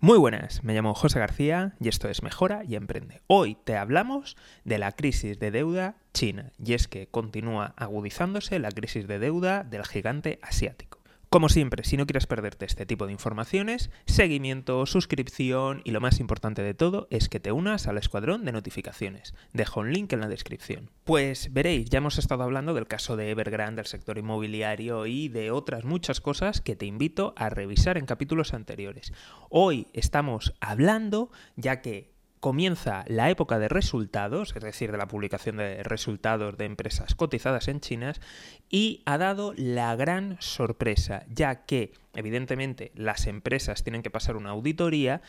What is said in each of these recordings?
Muy buenas, me llamo José García y esto es Mejora y Emprende. Hoy te hablamos de la crisis de deuda china y es que continúa agudizándose la crisis de deuda del gigante asiático. Como siempre, si no quieres perderte este tipo de informaciones, seguimiento, suscripción y lo más importante de todo es que te unas al escuadrón de notificaciones. Dejo un link en la descripción. Pues veréis, ya hemos estado hablando del caso de Evergrande, del sector inmobiliario y de otras muchas cosas que te invito a revisar en capítulos anteriores. Hoy estamos hablando, ya que comienza la época de resultados, es decir, de la publicación de resultados de empresas cotizadas en China, y ha dado la gran sorpresa, ya que evidentemente las empresas tienen que pasar una auditoría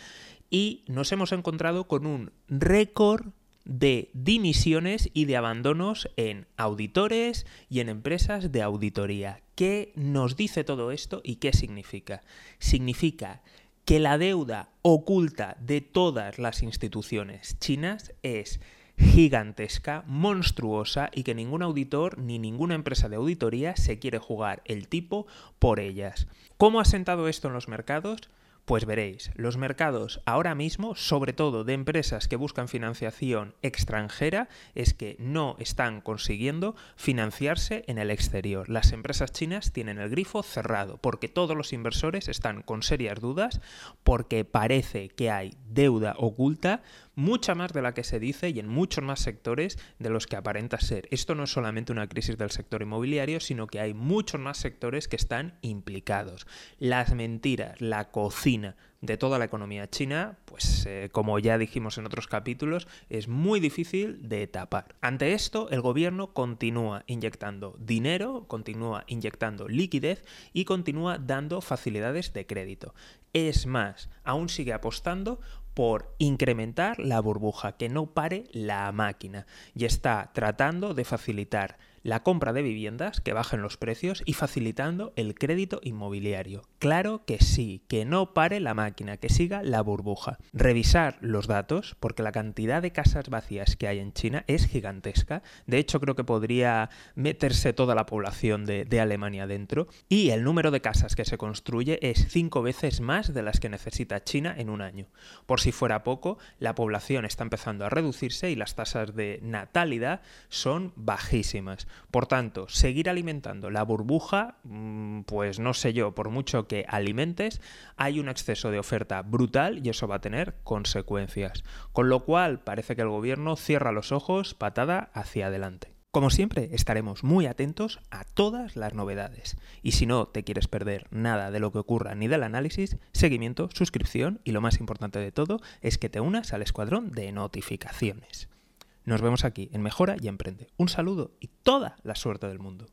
y nos hemos encontrado con un récord de dimisiones y de abandonos en auditores y en empresas de auditoría. ¿Qué nos dice todo esto y qué significa? Significa que la deuda oculta de todas las instituciones chinas es gigantesca, monstruosa y que ningún auditor ni ninguna empresa de auditoría se quiere jugar el tipo por ellas. ¿Cómo ha sentado esto en los mercados? Pues veréis, los mercados ahora mismo, sobre todo de empresas que buscan financiación extranjera, es que no están consiguiendo financiarse en el exterior. Las empresas chinas tienen el grifo cerrado porque todos los inversores están con serias dudas porque parece que hay deuda oculta mucha más de la que se dice y en muchos más sectores de los que aparenta ser. Esto no es solamente una crisis del sector inmobiliario, sino que hay muchos más sectores que están implicados. Las mentiras, la cocina de toda la economía china, pues eh, como ya dijimos en otros capítulos, es muy difícil de tapar. Ante esto, el gobierno continúa inyectando dinero, continúa inyectando liquidez y continúa dando facilidades de crédito. Es más, aún sigue apostando por incrementar la burbuja, que no pare la máquina y está tratando de facilitar la compra de viviendas, que bajen los precios y facilitando el crédito inmobiliario. Claro que sí, que no pare la máquina, que siga la burbuja. Revisar los datos, porque la cantidad de casas vacías que hay en China es gigantesca. De hecho, creo que podría meterse toda la población de, Alemania dentro. Y el número de casas que se construye es cinco veces más de las que necesita China en un año. Por si fuera poco, la población está empezando a reducirse y las tasas de natalidad son bajísimas. Por tanto, seguir alimentando la burbuja, mm, pues no sé yo, por mucho que alimentes, hay un exceso de oferta brutal y eso va a tener consecuencias. Con lo cual, parece que el gobierno cierra los ojos, patada hacia adelante. Como siempre, estaremos muy atentos a todas las novedades. Y si no te quieres perder nada de lo que ocurra ni del análisis, seguimiento, suscripción y lo más importante de todo es que te unas al escuadrón de notificaciones. Nos vemos aquí en Mejora y Emprende. Un saludo y toda la suerte del mundo.